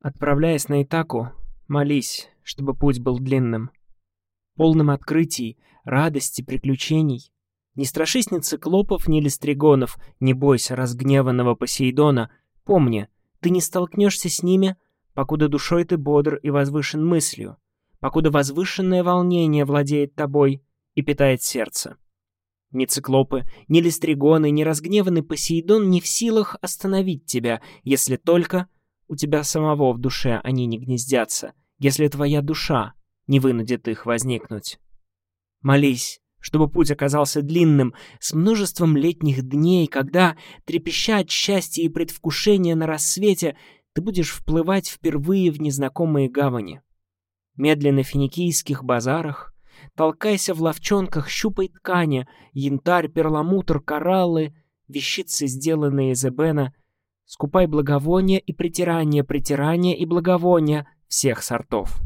Отправляясь на Итаку, молись, чтобы путь был длинным, полным открытий, радости, приключений. Не страшись ни циклопов, ни листригонов, не бойся разгневанного Посейдона. Помни, ты не столкнешься с ними, покуда душой ты бодр и возвышен мыслью, покуда возвышенное волнение владеет тобой и питает сердце. Ни циклопы, ни листригоны, ни разгневанный Посейдон не в силах остановить тебя, если только у тебя самого в душе они не гнездятся, если твоя душа не вынудит их возникнуть. Молись, чтобы путь оказался длинным, с множеством летних дней, когда, трепеща от счастья и предвкушения на рассвете, ты будешь вплывать впервые в незнакомые гавани. Медленно финикийских базарах, толкайся в ловчонках, щупай ткани, янтарь, перламутр, кораллы, вещицы, сделанные из эбена — Скупай благовония и притирания, притирания и благовония всех сортов.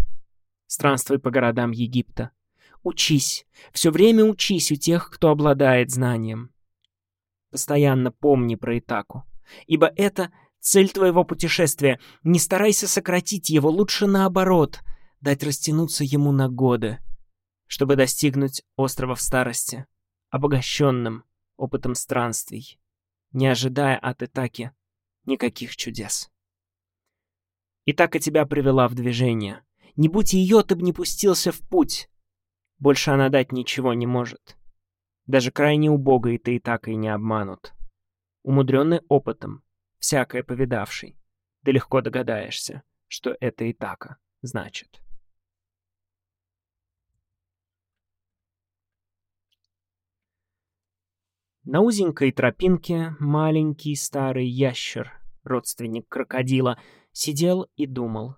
Странствуй по городам Египта. Учись, все время учись у тех, кто обладает знанием. Постоянно помни про Итаку, ибо это цель твоего путешествия. Не старайся сократить его, лучше наоборот, дать растянуться ему на годы, чтобы достигнуть острова в старости, обогащенным опытом странствий, не ожидая от Итаки никаких чудес. И так и тебя привела в движение. Не будь ее, ты бы не пустился в путь. Больше она дать ничего не может. Даже крайне убогой ты и так и не обманут. Умудренный опытом, всякое повидавший, ты легко догадаешься, что это и така значит. На узенькой тропинке маленький старый ящер, родственник крокодила, сидел и думал.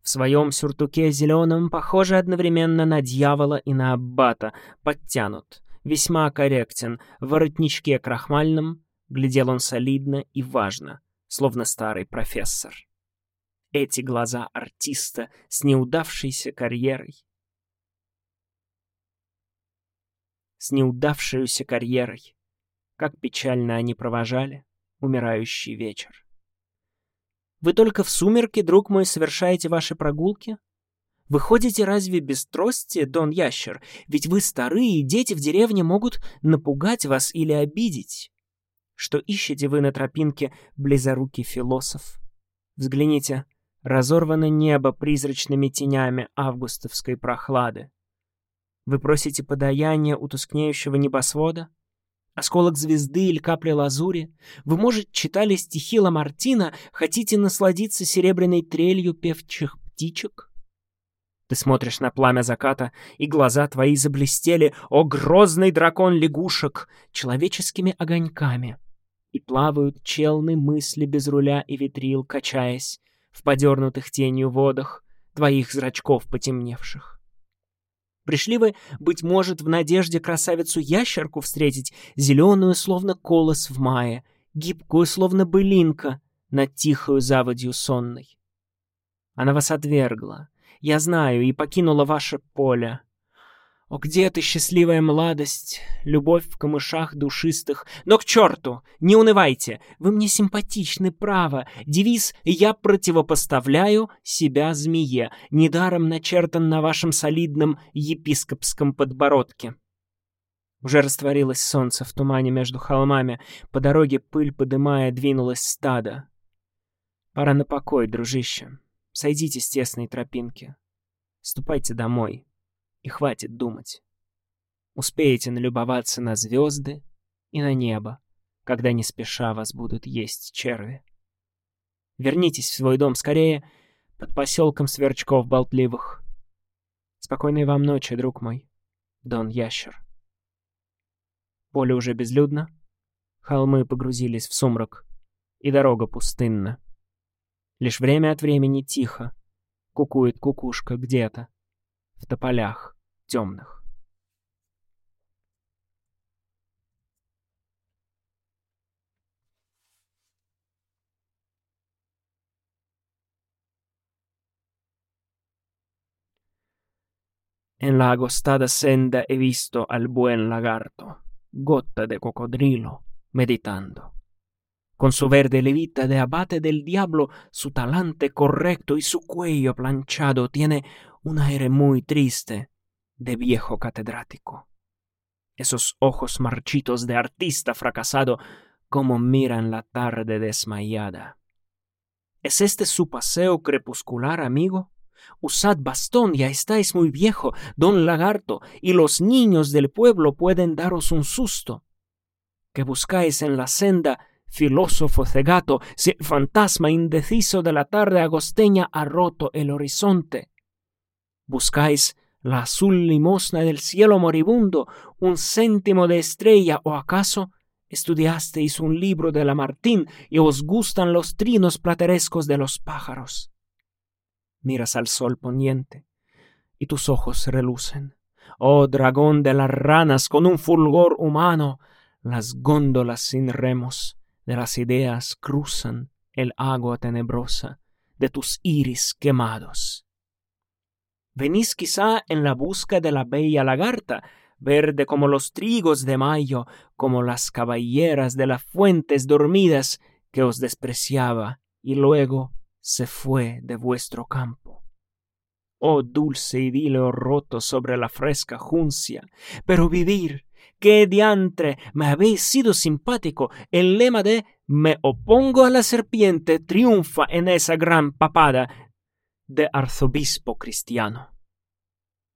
В своем сюртуке зеленом, похоже одновременно на дьявола и на аббата, подтянут, весьма корректен, в воротничке крахмальном, глядел он солидно и важно, словно старый профессор. Эти глаза артиста с неудавшейся карьерой. С неудавшейся карьерой. Как печально они провожали умирающий вечер. Вы только в сумерки, друг мой, совершаете ваши прогулки? Вы ходите разве без трости, Дон Ящер? Ведь вы старые, и дети в деревне могут напугать вас или обидеть. Что ищете вы на тропинке, близорукий философ? Взгляните, разорвано небо призрачными тенями августовской прохлады. Вы просите подаяния у тускнеющего небосвода? Осколок звезды или капля лазури. Вы, может, читали стихи Ламартина, хотите насладиться серебряной трелью певчих птичек? Ты смотришь на пламя заката, и глаза твои заблестели, о грозный дракон лягушек, человеческими огоньками. И плавают челны мысли без руля и ветрил, качаясь в подернутых тенью водах твоих зрачков потемневших. Пришли вы, быть может, в надежде красавицу-ящерку встретить, зеленую, словно колос в мае, гибкую, словно былинка, над тихою заводью сонной. Она вас отвергла, я знаю, и покинула ваше поле. О, где ты, счастливая младость, любовь в камышах душистых? Но к черту! Не унывайте! Вы мне симпатичны, право. Девиз «Я противопоставляю себя змее», недаром начертан на вашем солидном епископском подбородке. Уже растворилось солнце в тумане между холмами, по дороге пыль подымая двинулось стадо. Пора на покой, дружище. Сойдите с тесной тропинки. Ступайте домой и хватит думать. Успеете налюбоваться на звезды и на небо, когда не спеша вас будут есть черви. Вернитесь в свой дом скорее, под поселком сверчков болтливых. Спокойной вам ночи, друг мой, Дон Ящер. Поле уже безлюдно, холмы погрузились в сумрак, и дорога пустынна. Лишь время от времени тихо кукует кукушка где-то в тополях темных. En la agostada senda he visto al buen lagarto, gota de cocodrilo, meditando. Con su verde levita de abate del diablo, su talante correcto y su cuello planchado tiene un aire muy triste de viejo catedrático. Esos ojos marchitos de artista fracasado como miran la tarde desmayada. ¿Es este su paseo crepuscular, amigo? Usad bastón, ya estáis muy viejo, don lagarto, y los niños del pueblo pueden daros un susto. Que buscáis en la senda, filósofo cegato, si el fantasma indeciso de la tarde agosteña ha roto el horizonte? ¿Buscáis la azul limosna del cielo moribundo, un céntimo de estrella o acaso estudiasteis un libro de Lamartine y os gustan los trinos platerescos de los pájaros? miras al sol poniente, y tus ojos relucen. Oh dragón de las ranas con un fulgor humano, las góndolas sin remos de las ideas cruzan el agua tenebrosa de tus iris quemados. Venís quizá en la busca de la bella lagarta, verde como los trigos de mayo, como las caballeras de las fuentes dormidas que os despreciaba y luego se fue de vuestro campo. Oh dulce idilio roto sobre la fresca juncia. Pero vivir, qué diantre, me habéis sido simpático. El lema de me opongo a la serpiente triunfa en esa gran papada de arzobispo cristiano.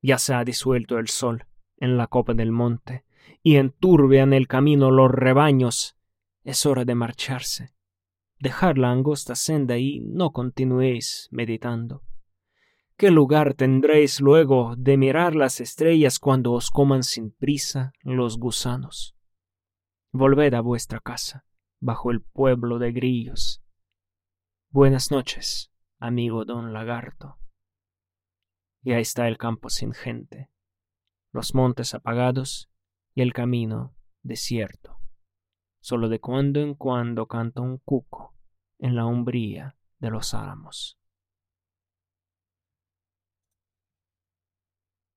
Ya se ha disuelto el sol en la copa del monte, y enturbian el camino los rebaños. Es hora de marcharse dejar la angosta senda y no continuéis meditando. ¿Qué lugar tendréis luego de mirar las estrellas cuando os coman sin prisa los gusanos? Volved a vuestra casa, bajo el pueblo de grillos. Buenas noches, amigo don Lagarto. Ya está el campo sin gente, los montes apagados y el camino desierto. Solo de cuando en cuando canta un cuco en la umbría de los álamos.